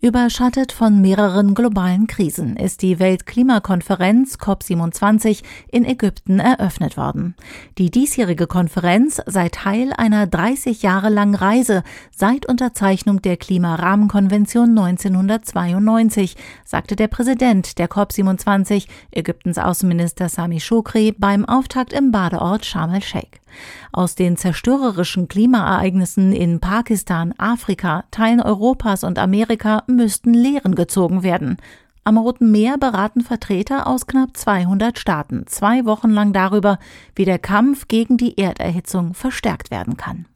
Überschattet von mehreren globalen Krisen ist die Weltklimakonferenz COP27 in Ägypten eröffnet worden. Die diesjährige Konferenz sei Teil einer 30 Jahre langen Reise seit Unterzeichnung der Klimarahmenkonvention 1992, sagte der Präsident der COP27, Ägyptens Außenminister Sami Shukri, beim Auftakt im Badeort Sharm el-Sheikh. Aus den zerstörerischen Klimaereignissen in Pakistan, Afrika, Teilen Europas und Amerika müssten Lehren gezogen werden. Am Roten Meer beraten Vertreter aus knapp 200 Staaten zwei Wochen lang darüber, wie der Kampf gegen die Erderhitzung verstärkt werden kann.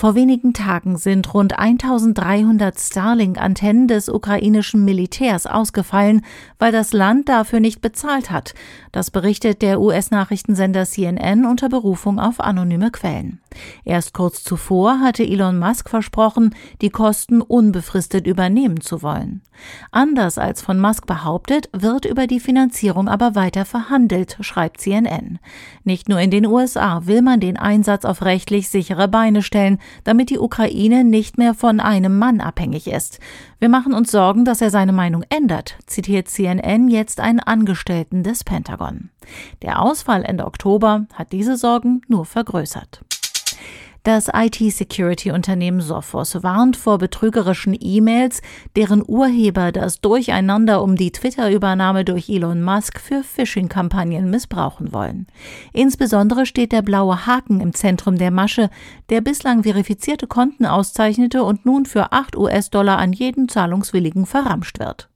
Vor wenigen Tagen sind rund 1300 Starlink-Antennen des ukrainischen Militärs ausgefallen, weil das Land dafür nicht bezahlt hat. Das berichtet der US-Nachrichtensender CNN unter Berufung auf anonyme Quellen. Erst kurz zuvor hatte Elon Musk versprochen, die Kosten unbefristet übernehmen zu wollen. Anders als von Musk behauptet, wird über die Finanzierung aber weiter verhandelt, schreibt CNN. Nicht nur in den USA will man den Einsatz auf rechtlich sichere Beine stellen, damit die Ukraine nicht mehr von einem Mann abhängig ist. Wir machen uns Sorgen, dass er seine Meinung ändert, zitiert CNN jetzt einen Angestellten des Pentagon. Der Ausfall Ende Oktober hat diese Sorgen nur vergrößert. Das IT-Security-Unternehmen Sophos warnt vor betrügerischen E-Mails, deren Urheber das Durcheinander um die Twitter-Übernahme durch Elon Musk für Phishing-Kampagnen missbrauchen wollen. Insbesondere steht der blaue Haken im Zentrum der Masche, der bislang verifizierte Konten auszeichnete und nun für 8 US-Dollar an jeden Zahlungswilligen verramscht wird.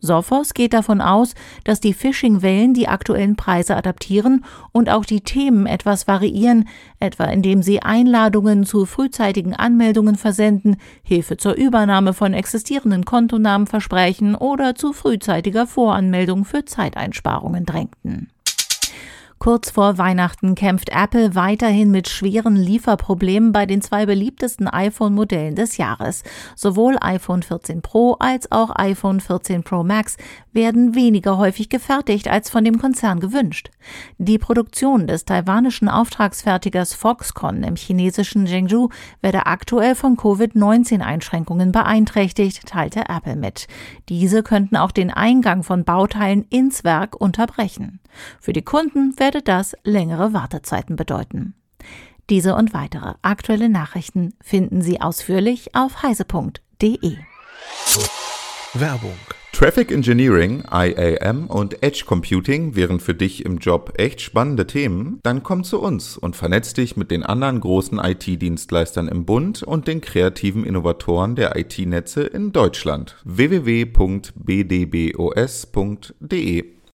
Sophos geht davon aus, dass die Phishing-Wellen die aktuellen Preise adaptieren und auch die Themen etwas variieren, etwa indem sie Einladungen zu frühzeitigen Anmeldungen versenden, Hilfe zur Übernahme von existierenden Kontonamen versprechen oder zu frühzeitiger Voranmeldung für Zeiteinsparungen drängten. Kurz vor Weihnachten kämpft Apple weiterhin mit schweren Lieferproblemen bei den zwei beliebtesten iPhone-Modellen des Jahres. Sowohl iPhone 14 Pro als auch iPhone 14 Pro Max werden weniger häufig gefertigt als von dem Konzern gewünscht. Die Produktion des taiwanischen Auftragsfertigers Foxconn im chinesischen Zhengzhou werde aktuell von Covid-19-Einschränkungen beeinträchtigt, teilte Apple mit. Diese könnten auch den Eingang von Bauteilen ins Werk unterbrechen. Für die Kunden werde das längere Wartezeiten bedeuten. Diese und weitere aktuelle Nachrichten finden Sie ausführlich auf heise.de. Werbung. Traffic Engineering, IAM und Edge Computing wären für dich im Job echt spannende Themen? Dann komm zu uns und vernetz dich mit den anderen großen IT-Dienstleistern im Bund und den kreativen Innovatoren der IT-Netze in Deutschland. www.bdbos.de